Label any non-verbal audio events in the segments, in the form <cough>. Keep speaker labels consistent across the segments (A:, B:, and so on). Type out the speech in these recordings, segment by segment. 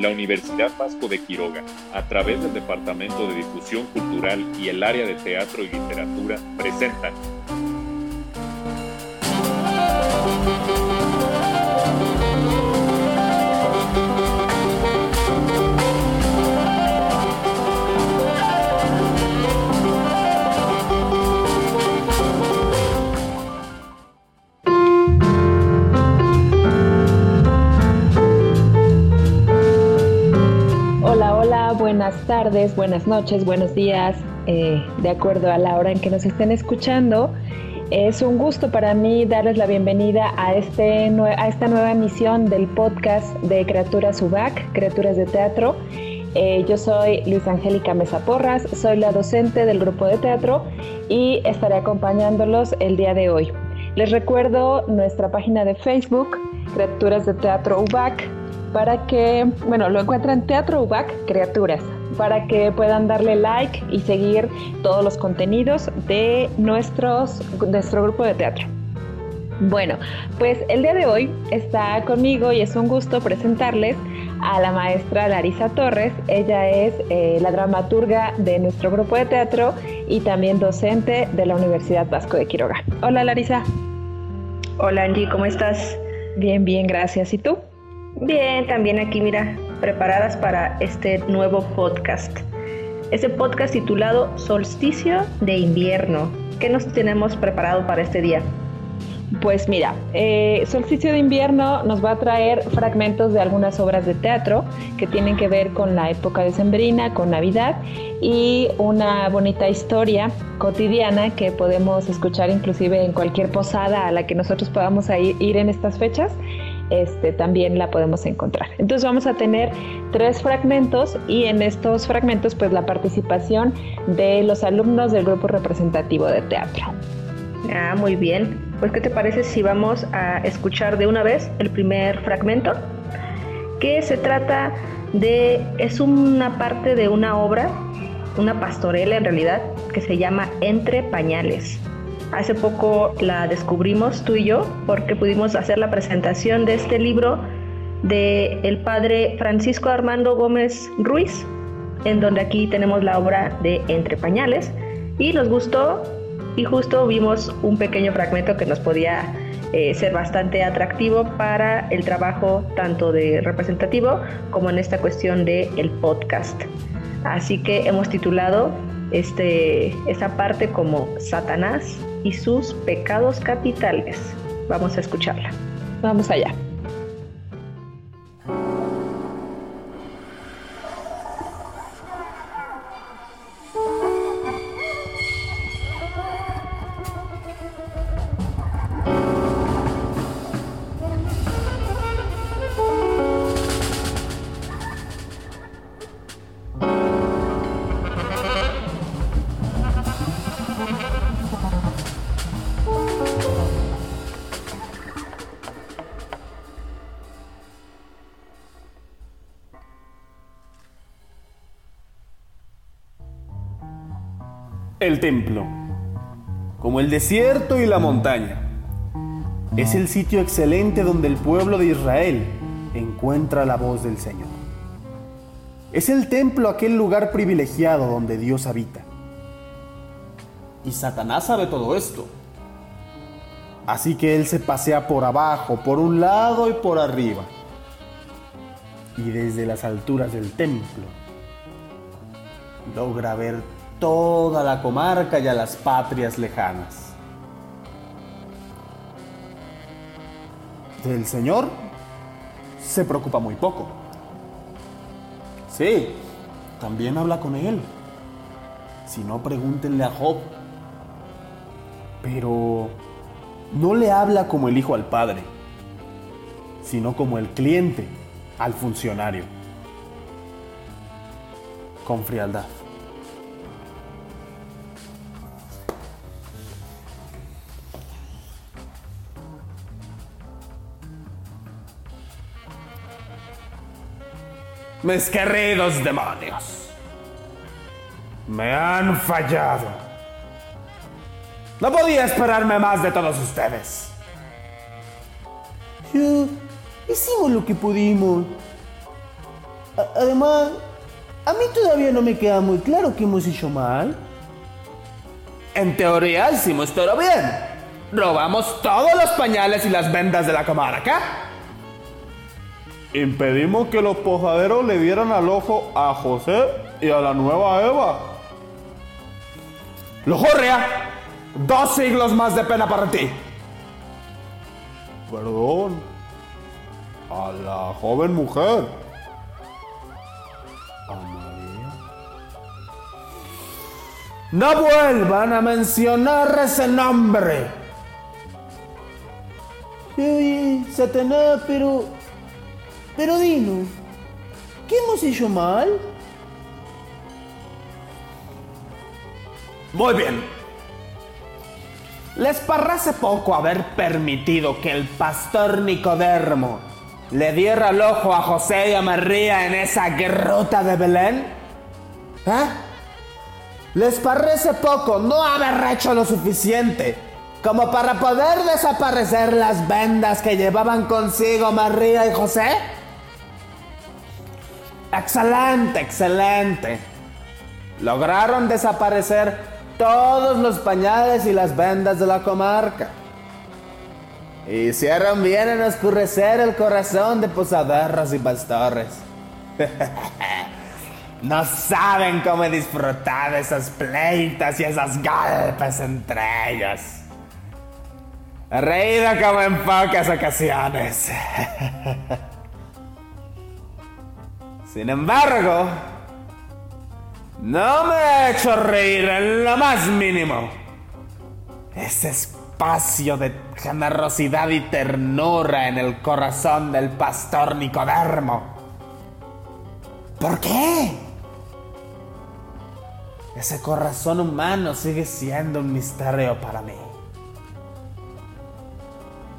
A: la Universidad Vasco de Quiroga, a través del Departamento de Difusión Cultural y el área de Teatro y Literatura, presentan
B: tardes, buenas noches, buenos días, eh, de acuerdo a la hora en que nos estén escuchando. Es un gusto para mí darles la bienvenida a, este, a esta nueva emisión del podcast de Criaturas UBAC, Criaturas de Teatro. Eh, yo soy Luis Angélica Mesa Porras, soy la docente del grupo de teatro y estaré acompañándolos el día de hoy. Les recuerdo nuestra página de Facebook, Criaturas de Teatro UBAC, para que, bueno, lo encuentran Teatro UBAC Criaturas, para que puedan darle like y seguir todos los contenidos de nuestros, nuestro grupo de teatro. Bueno, pues el día de hoy está conmigo y es un gusto presentarles a la maestra Larisa Torres. Ella es eh, la dramaturga de nuestro grupo de teatro y también docente de la Universidad Vasco de Quiroga. Hola Larisa.
C: Hola Angie, ¿cómo estás?
B: Bien, bien, gracias. ¿Y tú?
C: Bien, también aquí, mira, preparadas para este nuevo podcast. Este podcast titulado Solsticio de invierno. ¿Qué nos tenemos preparado para este día?
B: Pues mira, eh, Solsticio de invierno nos va a traer fragmentos de algunas obras de teatro que tienen que ver con la época de Sembrina, con Navidad y una bonita historia cotidiana que podemos escuchar inclusive en cualquier posada a la que nosotros podamos ir en estas fechas este, también la podemos encontrar. Entonces vamos a tener tres fragmentos y en estos fragmentos pues la participación de los alumnos del grupo representativo de teatro.
C: Ah, muy bien. Pues ¿qué te parece si vamos a escuchar de una vez el primer fragmento? Que se trata de, es una parte de una obra, una pastorela en realidad, que se llama Entre Pañales. Hace poco la descubrimos tú y yo porque pudimos hacer la presentación de este libro de el padre Francisco Armando Gómez Ruiz, en donde aquí tenemos la obra de Entre Pañales y nos gustó y justo vimos un pequeño fragmento que nos podía eh, ser bastante atractivo para el trabajo tanto de representativo como en esta cuestión de el podcast. Así que hemos titulado este, esa parte como Satanás y sus pecados capitales. Vamos a escucharla.
B: Vamos allá.
D: El templo, como el desierto y la montaña, es el sitio excelente donde el pueblo de Israel encuentra la voz del Señor. Es el templo aquel lugar privilegiado donde Dios habita. Y Satanás sabe todo esto. Así que él se pasea por abajo, por un lado y por arriba. Y desde las alturas del templo logra ver toda la comarca y a las patrias lejanas. Del Señor se preocupa muy poco. Sí, también habla con él. Si no, pregúntenle a Job. Pero no le habla como el hijo al padre, sino como el cliente al funcionario. Con frialdad. Mis queridos demonios, me han fallado. No podía esperarme más de todos ustedes. hicimos lo que pudimos. además, a mí todavía no me queda muy claro qué hemos hecho mal. En teoría hicimos todo bien. Robamos todos los pañales y las vendas de la comarca. Impedimos que los pojaderos le dieran al ojo a José y a la nueva Eva. Lojorria, dos siglos más de pena para ti. Perdón. A la joven mujer. A María. No vuelvan a mencionar ese nombre. Satanás, pero... Pero dinos, ¿qué hemos hecho mal? Muy bien. Les parece poco haber permitido que el pastor Nicodermo le diera el ojo a José y a María en esa gruta de Belén? ¿Eh? ¿Les parece poco no haber hecho lo suficiente como para poder desaparecer las vendas que llevaban consigo María y José? Excelente, excelente. Lograron desaparecer todos los pañales y las vendas de la comarca. Hicieron bien en oscurecer el corazón de posaderos y pastores. <laughs> no saben cómo disfrutar de esas pleitas y esas golpes entre ellos. He reído como en pocas ocasiones. <laughs> Sin embargo, no me ha hecho reír en lo más mínimo. Ese espacio de generosidad y ternura en el corazón del pastor Nicodermo. ¿Por qué? Ese corazón humano sigue siendo un misterio para mí.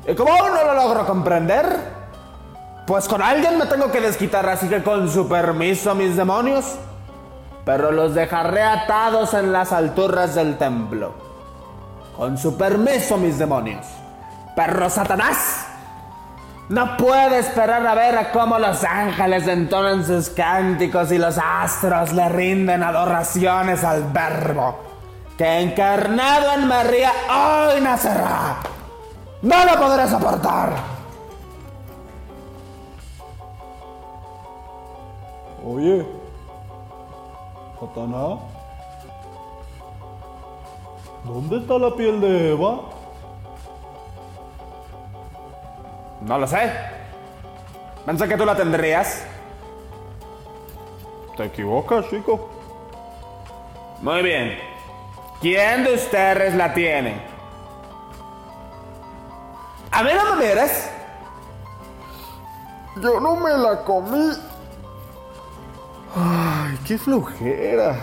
D: ¿Y cómo no lo logro comprender? Pues con alguien me tengo que desquitar, así que con su permiso, mis demonios. Pero los dejaré atados en las alturas del templo. Con su permiso, mis demonios. Perro Satanás. No puede esperar a ver cómo los ángeles entonan sus cánticos y los astros le rinden adoraciones al verbo que encarnado en María hoy nacerá. No lo podré soportar. Oye, Satanás, ¿dónde está la piel de Eva? No lo sé. Pensé que tú la tendrías. Te equivocas, chico. Muy bien. ¿Quién de ustedes la tiene? A ver, no me. Yo no me la comí. Qué flojera.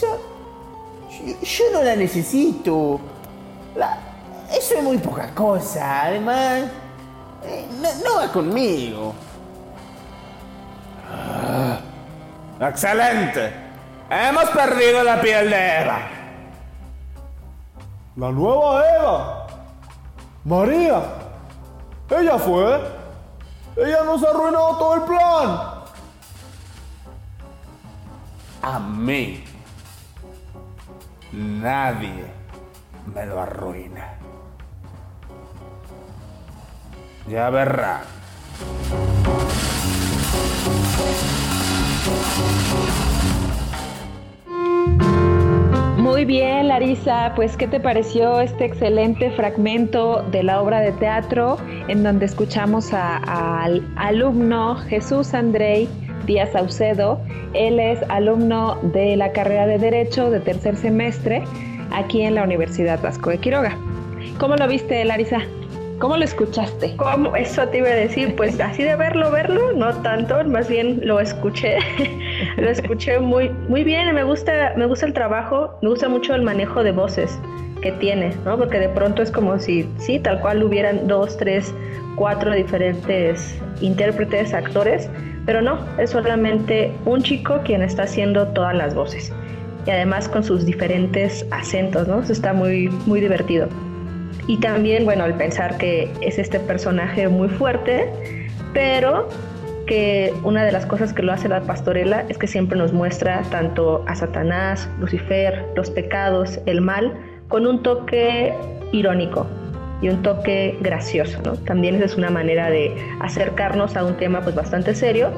D: Yo, yo, no la necesito. eso es muy poca cosa. Además, eh, no, va conmigo. Ah, excelente. Hemos perdido la piel de Eva. La nueva Eva. María. Ella fue. Ella nos arruinó todo el plan a mí. Nadie me lo arruina. Ya verá.
B: Muy bien, Larisa, pues ¿qué te pareció este excelente fragmento de la obra de teatro en donde escuchamos al alumno Jesús Andrei Díaz Saucedo. Él es alumno de la carrera de Derecho de tercer semestre aquí en la Universidad Vasco de Quiroga. ¿Cómo lo viste, Larisa? ¿Cómo lo escuchaste?
C: ¿Cómo? Eso te iba a decir, pues <laughs> así de verlo, verlo, no tanto, más bien lo escuché, <laughs> lo escuché muy, muy bien, me gusta, me gusta el trabajo, me gusta mucho el manejo de voces que tiene, ¿no? Porque de pronto es como si, sí, tal cual hubieran dos, tres, cuatro diferentes intérpretes, actores, pero no, es solamente un chico quien está haciendo todas las voces. Y además con sus diferentes acentos, ¿no? Eso está muy, muy divertido. Y también, bueno, al pensar que es este personaje muy fuerte, pero que una de las cosas que lo hace la pastorela es que siempre nos muestra tanto a Satanás, Lucifer, los pecados, el mal, con un toque irónico y un toque gracioso. ¿no? También esa es una manera de acercarnos a un tema pues bastante serio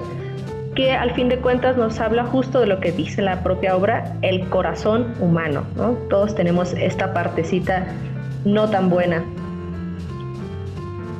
C: que al fin de cuentas nos habla justo de lo que dice la propia obra, el corazón humano. ¿no? Todos tenemos esta partecita no tan buena.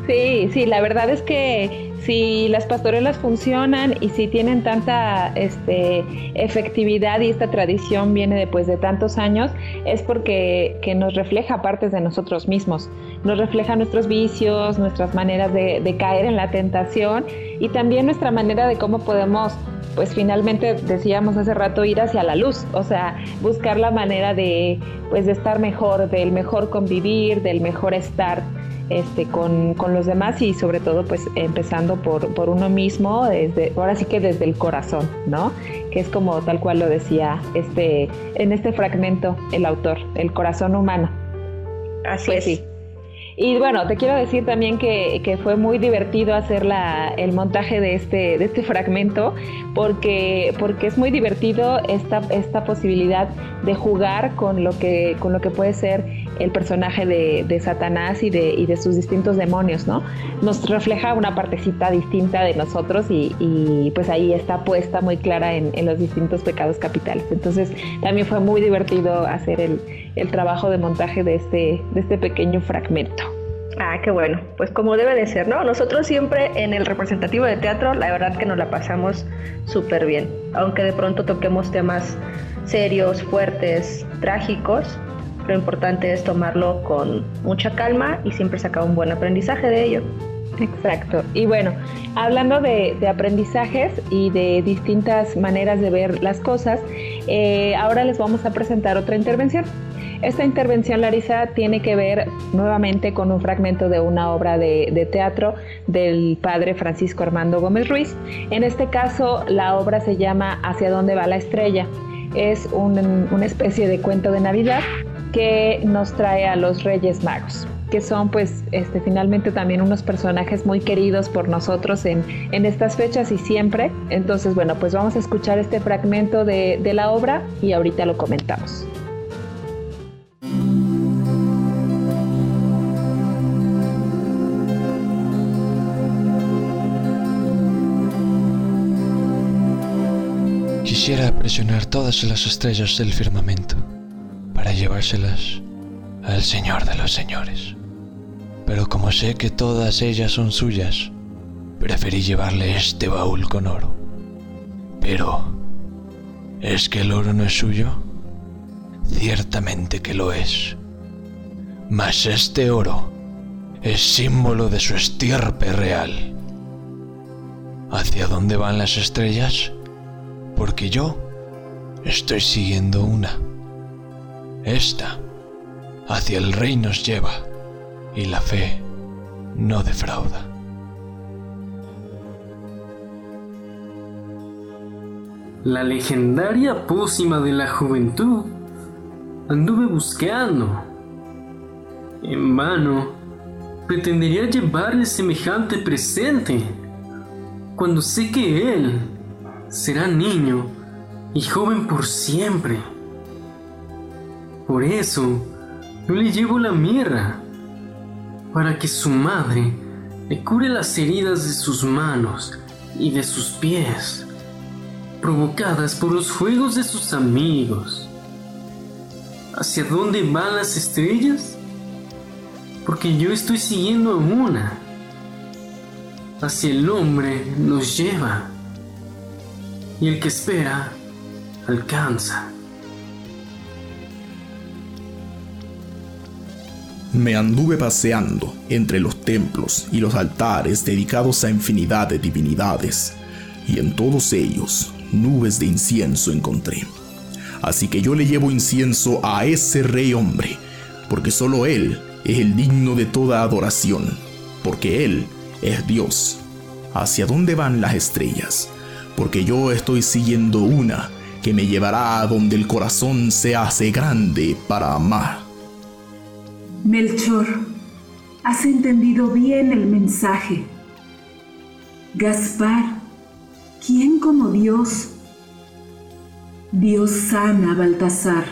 B: Sí, sí, la verdad es que si las pastorelas funcionan y si tienen tanta este, efectividad y esta tradición viene después de tantos años, es porque que nos refleja partes de nosotros mismos, nos refleja nuestros vicios, nuestras maneras de, de caer en la tentación y también nuestra manera de cómo podemos pues finalmente decíamos hace rato ir hacia la luz, o sea, buscar la manera de pues de estar mejor, del mejor convivir, del mejor estar este, con, los demás y sobre todo pues empezando por, por, uno mismo, desde, ahora sí que desde el corazón, ¿no? Que es como tal cual lo decía este, en este fragmento el autor, el corazón humano.
C: Así pues es. Sí.
B: Y bueno, te quiero decir también que, que fue muy divertido hacer la, el montaje de este, de este fragmento porque, porque es muy divertido esta, esta posibilidad de jugar con lo que, con lo que puede ser el personaje de, Satanás y de, y de, sus distintos demonios, ¿no? Nos refleja una partecita distinta de nosotros y, y pues ahí está puesta muy clara en, los distintos pecados capitales. Entonces también fue muy divertido hacer el, el trabajo de montaje de este, de este pequeño fragmento.
C: Ah, qué bueno. Pues como debe de ser, ¿no? Nosotros siempre en el representativo de teatro, la verdad que nos la pasamos súper bien. Aunque de pronto toquemos temas serios, fuertes, trágicos, lo importante es tomarlo con mucha calma y siempre sacar un buen aprendizaje de ello.
B: Exacto. Y bueno, hablando de, aprendizajes y de distintas maneras de ver las cosas, eh, ahora les vamos a presentar otra intervención. Esta intervención, Larisa, tiene que ver nuevamente con un fragmento de una obra de, teatro del padre Francisco Armando Gómez Ruiz. En este caso, la obra se llama Hacia dónde va la estrella. Es una especie de cuento de Navidad que nos trae a los Reyes Magos que son pues este, finalmente también unos personajes muy queridos por nosotros en, en, estas fechas y siempre. Entonces, bueno, pues vamos a escuchar este fragmento de, de la obra y ahorita lo comentamos.
E: Quisiera presionar todas las estrellas del firmamento para llevárselas al Señor de los Señores. Pero como sé que todas ellas son suyas, preferí llevarle este baúl con oro. Pero, ¿es que el oro no es suyo? Ciertamente que lo es. Mas este oro es símbolo de su estirpe real. ¿Hacia dónde van las estrellas? Porque yo estoy siguiendo una. Esta hacia el rey nos lleva y la fe no defrauda.
F: La legendaria pócima de la juventud anduve buscando. En vano pretendería llevarle semejante presente cuando sé que él será niño y joven por siempre. Por eso, yo le llevo la mirra, para que su madre le cure las heridas de sus manos y de sus pies, provocadas por los juegos de sus amigos. ¿Hacia dónde van las estrellas? Porque yo estoy siguiendo a una. Hacia el hombre nos lleva, y el que espera alcanza.
G: Me anduve paseando entre los templos y los altares dedicados a infinidad de divinidades, y en todos ellos nubes de incienso encontré. Así que yo le llevo incienso a ese rey hombre, porque solo Él es el digno de toda adoración, porque Él es Dios. ¿Hacia dónde van las estrellas? Porque yo estoy siguiendo una que me llevará a donde el corazón se hace grande para amar.
H: Melchor, has entendido bien el mensaje. Gaspar, ¿quién como Dios? Dios sana, Baltasar.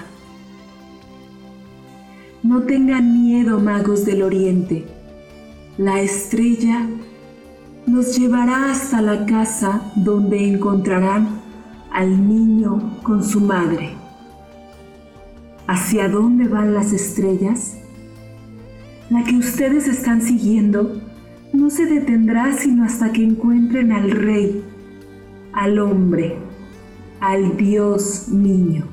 H: No tengan miedo, magos del oriente. La estrella los llevará hasta la casa donde encontrarán al niño con su madre. ¿Hacia dónde van las estrellas? La que ustedes están siguiendo no se detendrá sino hasta que encuentren al rey, al hombre, al Dios niño.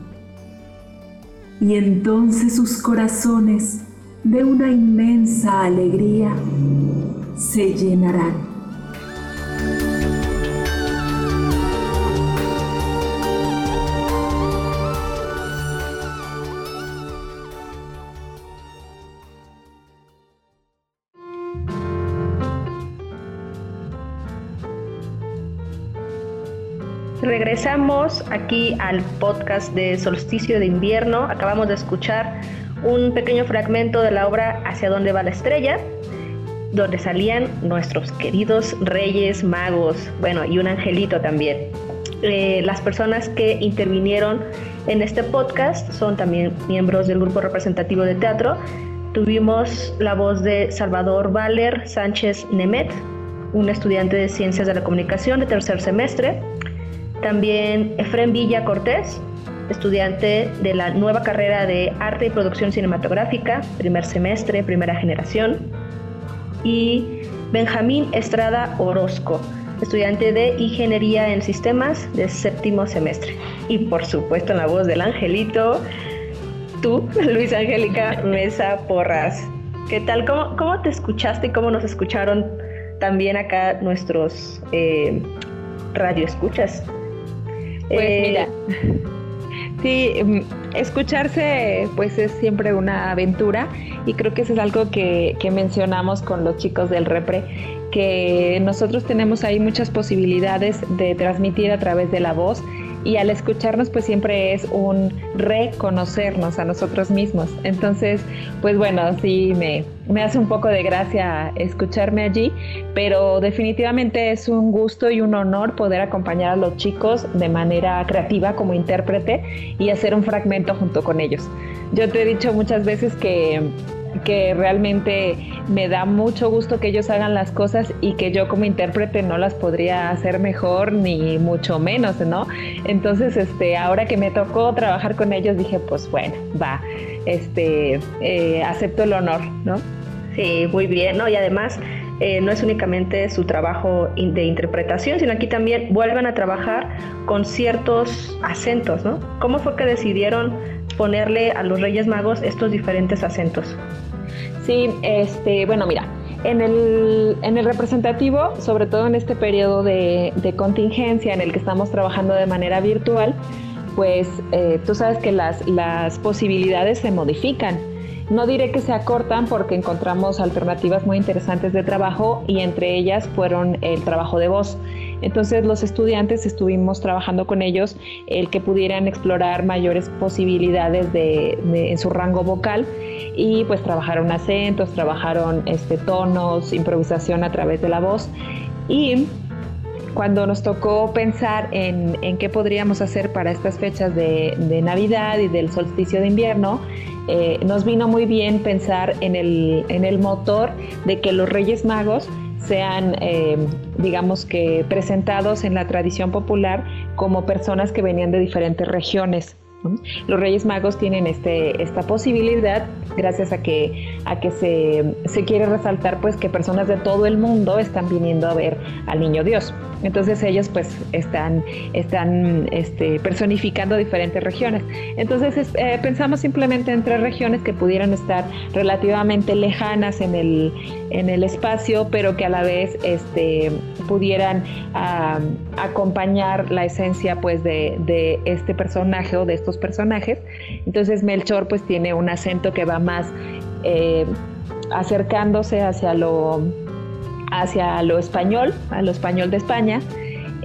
H: Y entonces sus corazones de una inmensa alegría se llenarán.
C: Regresamos aquí al podcast de Solsticio de Invierno. Acabamos de escuchar un pequeño fragmento de la obra Hacia dónde va la estrella, donde salían nuestros queridos reyes magos, bueno, y un angelito también. Eh, las personas que intervinieron en este podcast son también miembros del grupo representativo de teatro. Tuvimos la voz de Salvador Valer Sánchez Nemet, un estudiante de Ciencias de la Comunicación de tercer semestre. También Efren Villa Cortés, estudiante de la nueva carrera de Arte y Producción Cinematográfica, primer semestre, primera generación. Y Benjamín Estrada Orozco, estudiante de Ingeniería en Sistemas de séptimo semestre. Y por supuesto en la voz del angelito, tú, <laughs> Luis Angélica Mesa Porras. ¿Qué tal? ¿Cómo, cómo te escuchaste y cómo nos escucharon también acá nuestros eh, radioescuchas?
B: Pues eh, mira, <laughs> sí, mm, escucharse pues es siempre una aventura y creo que eso es algo que, que mencionamos con los chicos del Repre, que nosotros tenemos ahí muchas posibilidades de transmitir a través de la voz y al escucharnos pues siempre es un reconocernos a nosotros mismos. Entonces, pues bueno, sí me, me hace un poco de gracia escucharme allí, pero definitivamente es un gusto y un honor poder acompañar a los chicos de manera creativa como intérprete y hacer un fragmento junto con ellos. Yo te he dicho muchas veces que que realmente me da mucho gusto que ellos hagan las cosas y que yo como intérprete no las podría hacer mejor ni mucho menos, ¿no? Entonces, este, ahora que me tocó trabajar con ellos, dije, pues bueno, va, este, eh, acepto el honor, ¿no?
C: Sí, muy bien, ¿no? Y además, eh, no es únicamente su trabajo de interpretación, sino aquí también vuelven a trabajar con ciertos acentos, ¿no? ¿Cómo fue que decidieron ponerle a los Reyes Magos estos diferentes acentos?
B: Sí, este, bueno, mira, en el, en el representativo, sobre todo en este periodo de, contingencia en el que estamos trabajando de manera virtual, pues eh, tú sabes que las, las posibilidades se modifican. No diré que se acortan porque encontramos alternativas muy interesantes de trabajo y entre ellas fueron el trabajo de voz. Entonces los estudiantes estuvimos trabajando con ellos el que pudieran explorar mayores posibilidades de, en su rango vocal. Y pues trabajaron acentos, trabajaron este, tonos, improvisación a través de la voz. Y cuando nos tocó pensar en, qué podríamos hacer para estas fechas de, Navidad y del solsticio de invierno, eh, nos vino muy bien pensar en el, motor de que los Reyes Magos sean, eh, digamos que, presentados en la tradición popular como personas que venían de diferentes regiones. Los Reyes Magos tienen este, esta posibilidad gracias a que, a que se, se, quiere resaltar pues que personas de todo el mundo están viniendo a ver al Niño Dios. Entonces ellos pues están, están este, personificando diferentes regiones. Entonces eh, pensamos simplemente en tres regiones que pudieran estar relativamente lejanas en el, en el espacio, pero que a la vez este, pudieran acompañar la esencia pues de, este personaje o de estos personajes. Entonces Melchor pues tiene un acento que va más eh, acercándose hacia lo, hacia lo español, a lo español de España.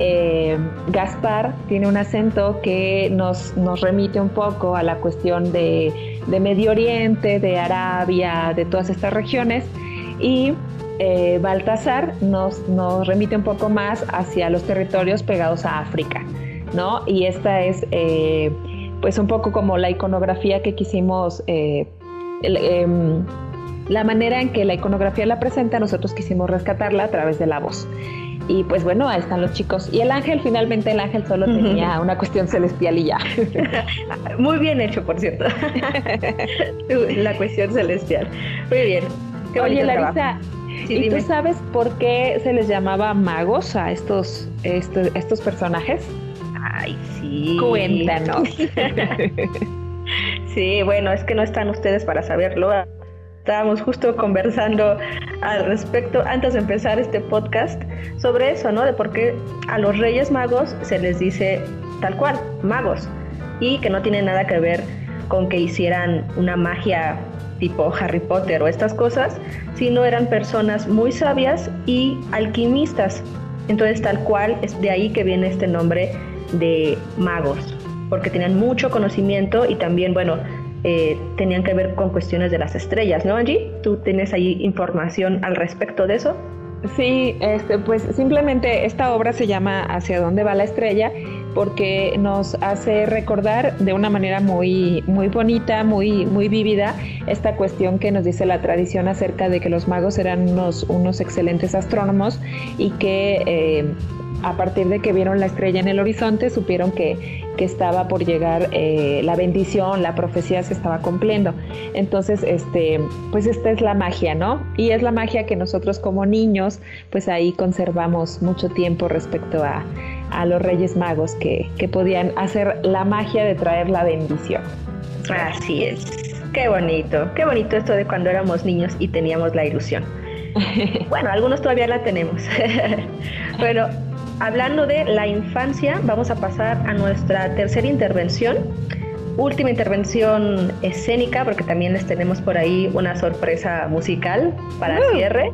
B: Eh, Gaspar tiene un acento que nos, nos, remite un poco a la cuestión de, de, Medio Oriente, de Arabia, de todas estas regiones. Y eh, Baltasar nos, nos remite un poco más hacia los territorios pegados a África, ¿no? Y esta es eh, pues un poco como la iconografía que quisimos, eh, em, la manera en que la iconografía la presenta, nosotros quisimos rescatarla a través de la voz. Y pues bueno, ahí están los chicos. Y el ángel, finalmente el ángel solo tenía una cuestión celestial y ya. <laughs>
C: Muy bien hecho, por cierto. <laughs> la cuestión celestial. Muy bien.
B: Qué Oye, Larisa, ¿y tú sabes por qué se les llamaba magos a estos, estos, estos personajes?
C: Ay, sí.
B: Cuéntanos. <laughs>
C: sí, bueno, es que no están ustedes para saberlo. Estábamos justo conversando al respecto antes de empezar este podcast sobre eso, ¿no? De por qué a los Reyes Magos se les dice tal cual, magos, y que no tiene nada que ver con que hicieran una magia tipo Harry Potter o estas cosas, sino eran personas muy sabias y alquimistas. Entonces tal cual es de ahí que viene este nombre de magos, porque tenían mucho conocimiento y también, bueno, eh, tenían que ver con cuestiones de las estrellas, ¿no, Angie? ¿Tú tienes ahí información al respecto de eso?
B: Sí, este, pues simplemente esta obra se llama Hacia dónde va la estrella porque nos hace recordar de una manera muy, muy bonita, muy, muy vívida, esta cuestión que nos dice la tradición acerca de que los magos eran unos, unos excelentes astrónomos y que eh, a partir de que vieron la estrella en el horizonte, supieron que, estaba por llegar eh, la bendición, la profecía se estaba cumpliendo. Entonces, este, pues esta es la magia, ¿no? Y es la magia que nosotros como niños, pues ahí conservamos mucho tiempo respecto a, los Reyes Magos que, que podían hacer la magia de traer la bendición.
C: Así es. Qué bonito, qué bonito esto de cuando éramos niños y teníamos la ilusión. <laughs> Bueno, algunos todavía la tenemos. <laughs> bueno, hablando de la infancia, vamos a pasar a nuestra tercera intervención. Última intervención escénica, porque también les tenemos por ahí una sorpresa musical para cierre.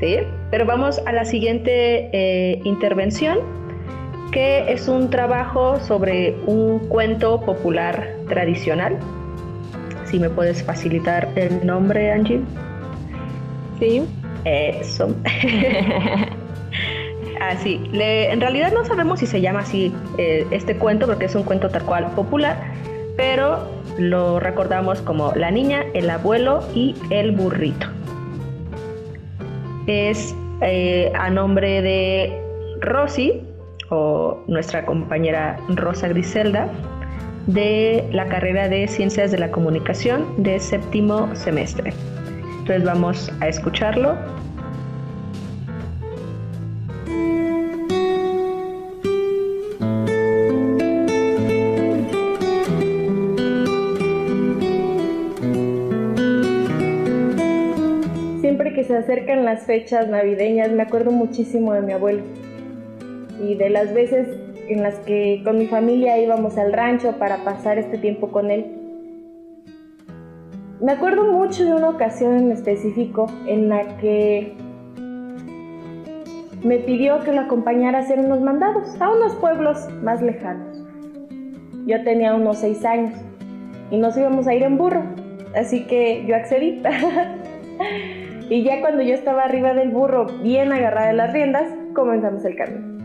C: ¿sí? Pero vamos a la siguiente eh, intervención, que es un trabajo sobre un cuento popular tradicional. Si me puedes facilitar el nombre, Angie.
B: Sí.
C: Eso. <laughs> Así, en realidad no sabemos si se llama así eh, este cuento porque es un cuento tal cual popular, pero lo recordamos como La niña, el abuelo y el burrito. Es eh, a nombre de Rosy, o nuestra compañera Rosa Griselda, de la carrera de Ciencias de la Comunicación de séptimo semestre. Entonces vamos a escucharlo
I: acercan las fechas navideñas, me acuerdo muchísimo de mi abuelo y de las veces en las que con mi familia íbamos al rancho para pasar este tiempo con él. Me acuerdo mucho de una ocasión en específico en la que me pidió que lo acompañara a hacer unos mandados a unos pueblos más lejanos. Yo tenía unos seis años y nos íbamos a ir en burro, así que yo accedí. <laughs> Y ya cuando yo estaba arriba del burro, bien agarrada de las riendas, comenzamos el camino.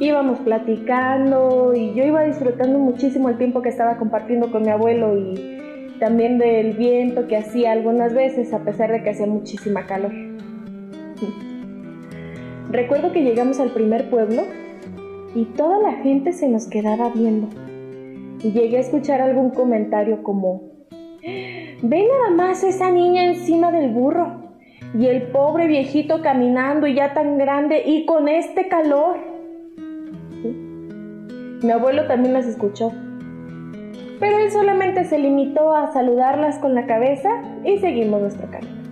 I: Íbamos platicando y yo iba disfrutando muchísimo el tiempo que estaba compartiendo con mi abuelo y también del viento que hacía algunas veces a pesar de que hacía muchísima calor. <laughs> Recuerdo que llegamos al primer pueblo y toda la gente se nos quedaba viendo. Y llegué a escuchar algún comentario como, Ve nada más esa niña encima del burro y el pobre viejito caminando y ya tan grande y con este calor. Mi abuelo también las escuchó, pero él solamente se limitó a saludarlas con la cabeza y seguimos nuestro camino.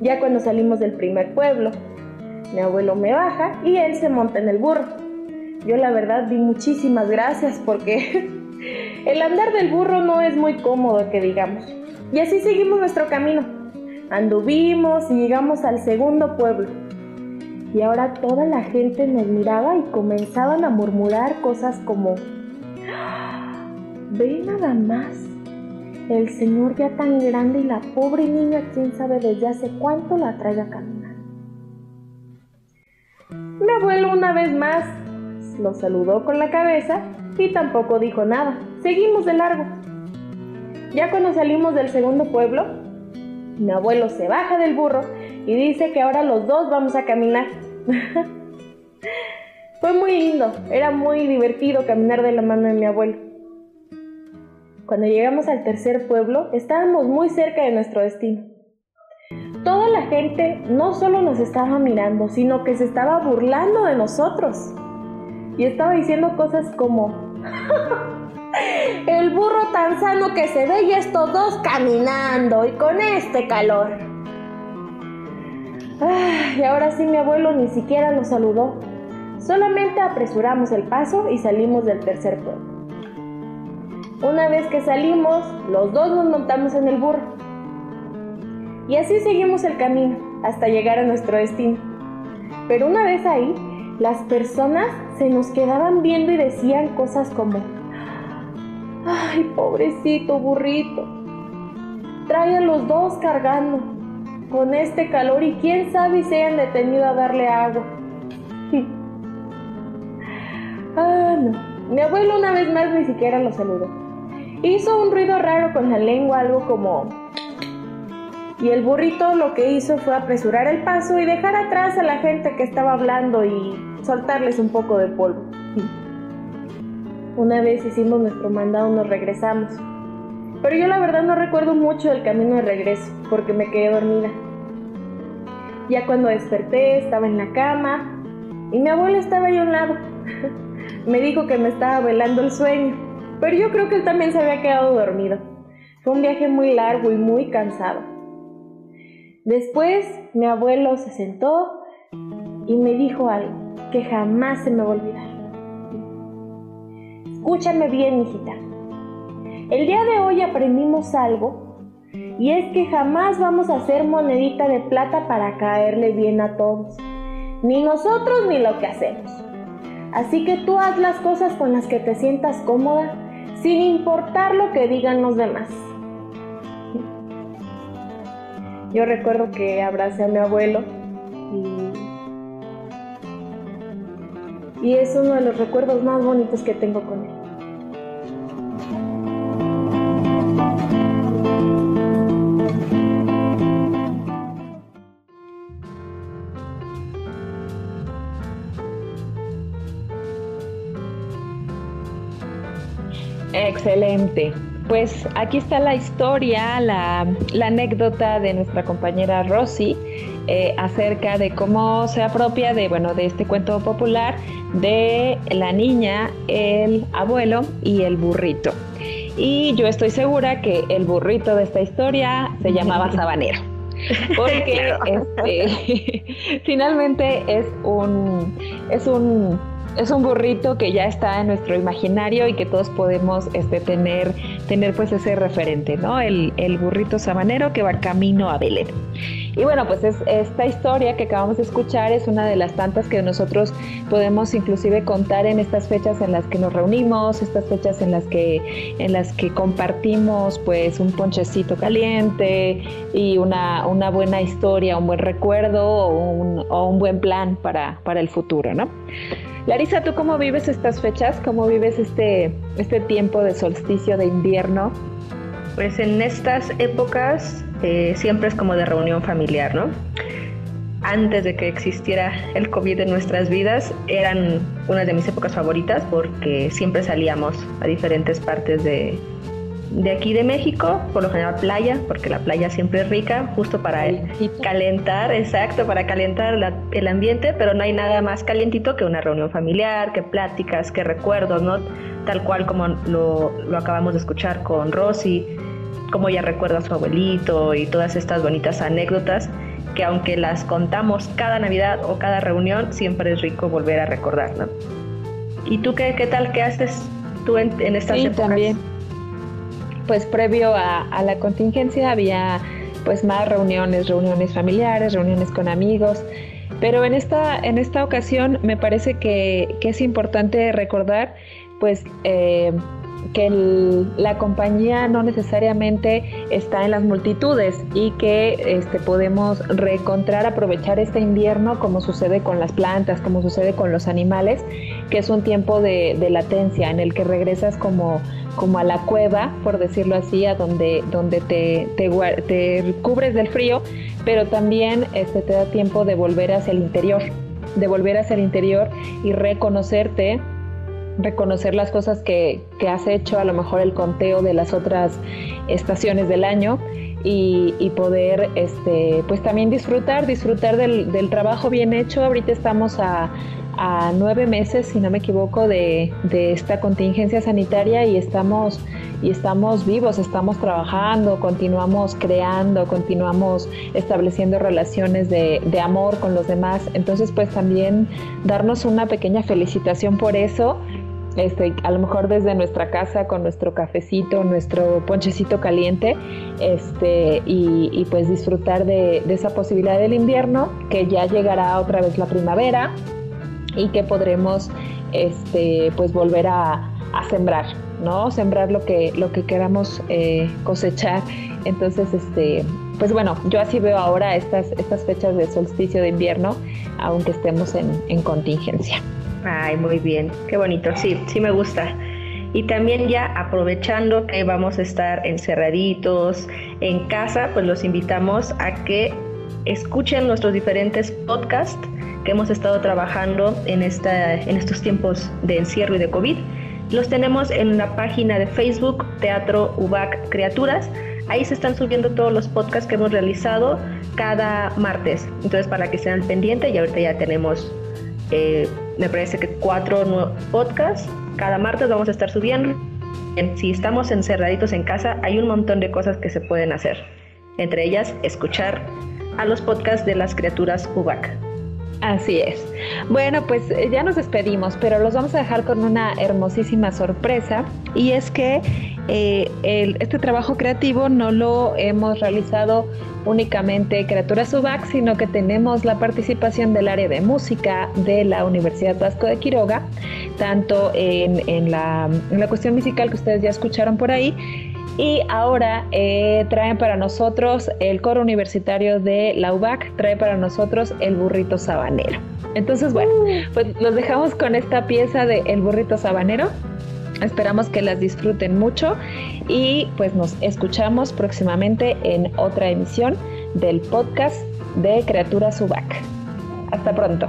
I: Ya cuando salimos del primer pueblo, mi abuelo me baja y él se monta en el burro. Yo la verdad di muchísimas gracias porque <laughs> El andar del burro no es muy cómodo, que digamos. Y así seguimos nuestro camino. Anduvimos y llegamos al segundo pueblo. Y ahora toda la gente nos miraba y comenzaban a murmurar cosas como, ve nada más, el señor ya tan grande y la pobre niña, quién sabe desde hace cuánto la trae a caminar. Mi abuelo una vez más lo saludó con la cabeza y tampoco dijo nada. Seguimos de largo. Ya cuando salimos del segundo pueblo, mi abuelo se baja del burro y dice que ahora los dos vamos a caminar. <laughs> Fue muy lindo, era muy divertido caminar de la mano de mi abuelo. Cuando llegamos al tercer pueblo, estábamos muy cerca de nuestro destino. Toda la gente no solo nos estaba mirando, sino que se estaba burlando de nosotros. Y estaba diciendo cosas como, <laughs> el burro tan sano que se ve y estos dos caminando y con este calor. y ahora sí mi abuelo ni siquiera nos saludó. Solamente apresuramos el paso y salimos del tercer pueblo. Una vez que salimos, los dos nos montamos en el burro. Y así seguimos el camino hasta llegar a nuestro destino. Pero una vez ahí, las personas se nos quedaban viendo y decían cosas como, ay, pobrecito burrito, trae a los dos cargando con este calor y quién sabe si hayan detenido a darle agua. <laughs> ah, no. Mi abuelo una vez más ni siquiera lo saludó. Hizo un ruido raro con la lengua, algo como... Y el burrito lo que hizo fue apresurar el paso y dejar atrás a la gente que estaba hablando y soltarles un poco de polvo. Una vez hicimos nuestro mandado, nos regresamos. Pero yo la verdad no recuerdo mucho del camino de regreso, porque me quedé dormida. Ya cuando desperté estaba en la cama y mi abuelo estaba ahí a un lado. <laughs> me dijo que me estaba velando el sueño pero yo creo que él también se había quedado dormido. Fue un viaje muy largo y muy cansado. Después mi abuelo se sentó y me dijo algo que jamás se me va a olvidar. Escúchame bien, hijita. El día de hoy aprendimos algo y es que jamás vamos a hacer monedita de plata para caerle bien a todos. Ni nosotros ni lo que hacemos. Así que tú haz las cosas con las que te sientas cómoda sin importar lo que digan los demás. Yo recuerdo que abracé a mi abuelo y, es uno de los recuerdos más bonitos que tengo con él.
B: Excelente. Pues aquí está la historia, la, anécdota de nuestra compañera Rosy eh, acerca de cómo se apropia de, bueno, de este cuento popular de la niña, el abuelo y el burrito. Y yo estoy segura que el burrito de esta historia se llamaba <laughs> Sabanero. <laughs> Porque este, <laughs> finalmente es un, es un es un burrito que ya está en nuestro imaginario y que todos podemos este, tener, tener pues ese referente, ¿no? El, burrito sabanero que va camino a Belén. Y bueno, pues es, esta historia que acabamos de escuchar es una de las tantas que nosotros podemos inclusive contar en estas fechas en las que nos reunimos, estas fechas en las que, en las que compartimos pues un ponchecito caliente y una, una buena historia, un buen recuerdo o un, buen plan para, para el futuro, ¿no? Larisa, ¿tú cómo vives estas fechas? ¿Cómo vives este, este tiempo de solsticio de invierno?
C: Pues en estas épocas eh, siempre es como de reunión familiar, ¿no? Antes de que existiera el COVID en nuestras vidas, eran una de mis épocas favoritas porque siempre salíamos a diferentes partes de, de aquí de México, por lo general playa, porque la playa siempre es rica, justo para calentar, exacto, para calentar el ambiente, pero no hay nada más calientito que una reunión familiar, que pláticas, que recuerdos, ¿no? Tal cual como lo, lo acabamos de escuchar con Rosy, como ella recuerda a su abuelito y todas estas bonitas anécdotas que aunque las contamos cada Navidad o cada reunión, siempre es rico volver a recordar, ¿no? ¿Y tú qué, qué tal? ¿Qué haces tú en, en estas
B: sí, también pues previo a, la contingencia había pues más reuniones, reuniones familiares, reuniones con amigos. Pero en esta, en esta ocasión me parece que, es importante recordar pues eh, que la compañía no necesariamente está en las multitudes y que este, podemos reencontrar, aprovechar este invierno como sucede con las plantas, como sucede con los animales, que es un tiempo de, latencia en el que regresas como, como a la cueva, por decirlo así, a donde, donde te, te, cubres del frío, pero también este, te da tiempo de volver hacia el interior, de volver hacia el interior y reconocerte reconocer las cosas que, has hecho, a lo mejor el conteo de las otras estaciones del año y, poder este, pues también disfrutar, disfrutar del, trabajo bien hecho. Ahorita estamos a, nueve meses, si no me equivoco, de, esta contingencia sanitaria y estamos, y estamos vivos, estamos trabajando, continuamos creando, continuamos estableciendo relaciones de, de amor con los demás. Entonces, pues también darnos una pequeña felicitación por eso este, a lo mejor desde nuestra casa con nuestro cafecito, nuestro ponchecito caliente, este, y, pues disfrutar de, esa posibilidad del invierno, que ya llegará otra vez la primavera y que podremos este, pues volver a, sembrar, ¿no? Sembrar lo que, lo que queramos eh, cosechar. Entonces, este, pues bueno, yo así veo ahora estas, estas fechas de solsticio de invierno, aunque estemos en contingencia.
C: Ay, muy bien, qué bonito, sí, sí me gusta. Y también ya aprovechando que vamos a estar encerraditos en casa, pues los invitamos a que escuchen nuestros diferentes podcasts que hemos estado trabajando en, esta, en estos tiempos de encierro y de COVID. Los tenemos en la página de Facebook Teatro UBAC Criaturas. Ahí se están subiendo todos los podcasts que hemos realizado cada martes. Entonces, para que estén al pendiente, y ahorita ya tenemos eh, me parece que cuatro podcasts. Cada martes vamos a estar subiendo. Si estamos encerraditos en casa, hay un montón de cosas que se pueden hacer. Entre ellas, escuchar a los podcasts de las criaturas UBAC.
B: Así es. Bueno, pues eh, ya nos despedimos, pero los vamos a dejar con una hermosísima sorpresa y es que eh, este trabajo creativo no lo hemos realizado únicamente Criaturas Subac, sino que tenemos la participación del área de música de la Universidad Vasco de Quiroga, tanto en, la, cuestión musical que ustedes ya escucharon por ahí, y ahora eh, traen para nosotros el coro universitario de la UBAC, trae para nosotros el burrito sabanero. Bueno, pues los dejamos con esta pieza de El burrito sabanero. Esperamos que las disfruten mucho y pues nos escuchamos próximamente en otra emisión del podcast de Criaturas UBAC. Hasta pronto.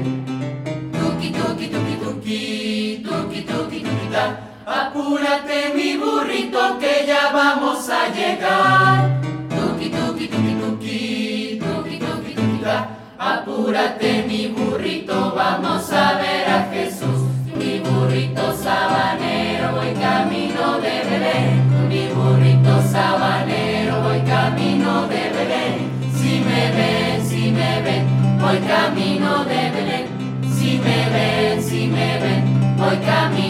J: Apúrate mi burrito que ya vamos a llegar. Tuki tuki tuki tuki, tuki tuki tuki Apúrate mi burrito, vamos a ver a Jesús. Mi burrito sabanero, voy camino de Belén. Mi burrito sabanero, voy camino de Belén. Si me ven, si me ven, voy camino de Belén. Si me ven, si me ven, voy camino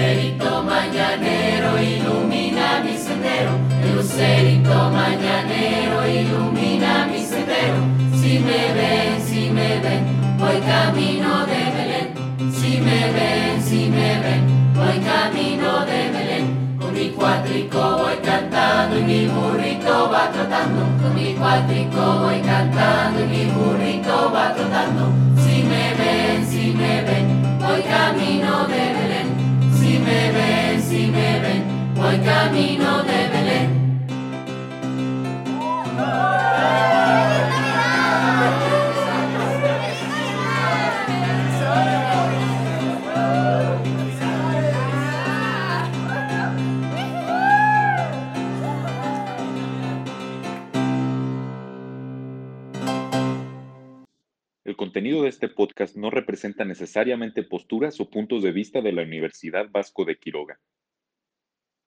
J: lucerito mañanero ilumina mi sendero, el lucerito mañanero ilumina mi sendero. Si me ven, si me ven, voy camino de Belén. Si me ven, si me ven, voy camino de Belén. Con mi cuatrico voy cantando y mi burrito va trotando. Con mi cuatrico voy cantando y mi burrito va trotando. Si me ven, si me ven, voy camino de Belén.
A: El contenido de este podcast no representa necesariamente posturas o puntos de vista de la Universidad Vasco de Quiroga.